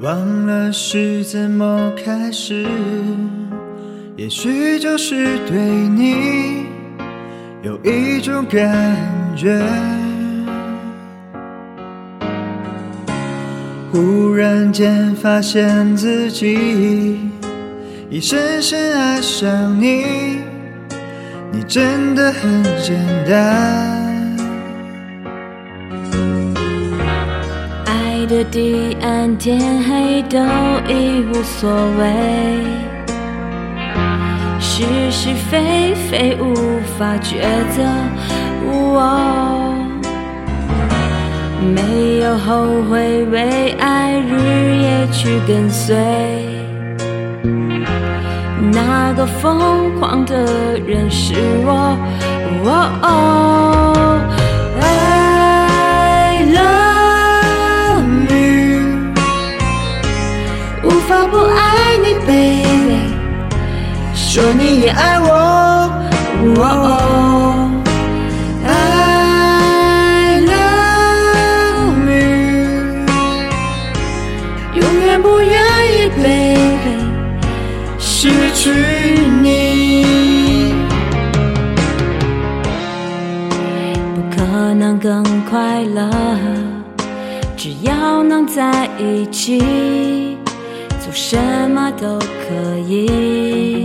忘了是怎么开始，也许就是对你有一种感觉。忽然间发现自己已深深爱上你，你真的很简单。的地暗天黑都已无所谓，是是非非无法抉择。哦没有后悔，为爱日夜去跟随。那个疯狂的人是我。哦说你也爱我。哦 I love you，永远不愿意，baby，失去你。不可能更快乐，只要能在一起，做什么都可以。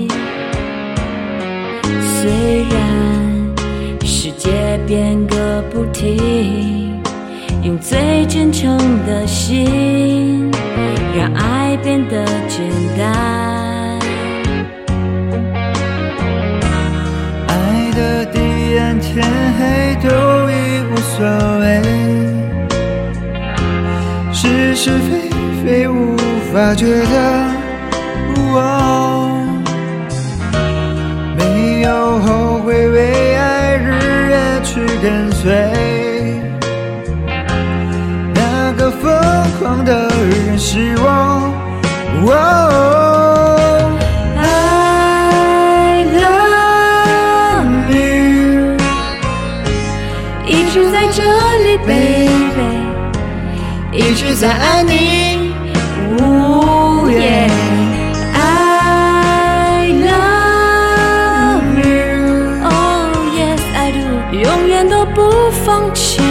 用最真诚的心，让爱变得简单。爱的地暗天黑都已无所谓，是是非非无法觉得。哦没有后悔，为爱日夜去跟随。直在这里，baby，一直在爱你。呜耶。I love you, oh yes I do，永远都不放弃。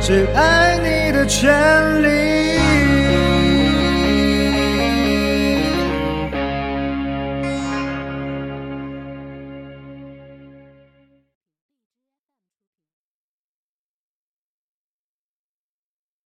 只爱你的权利。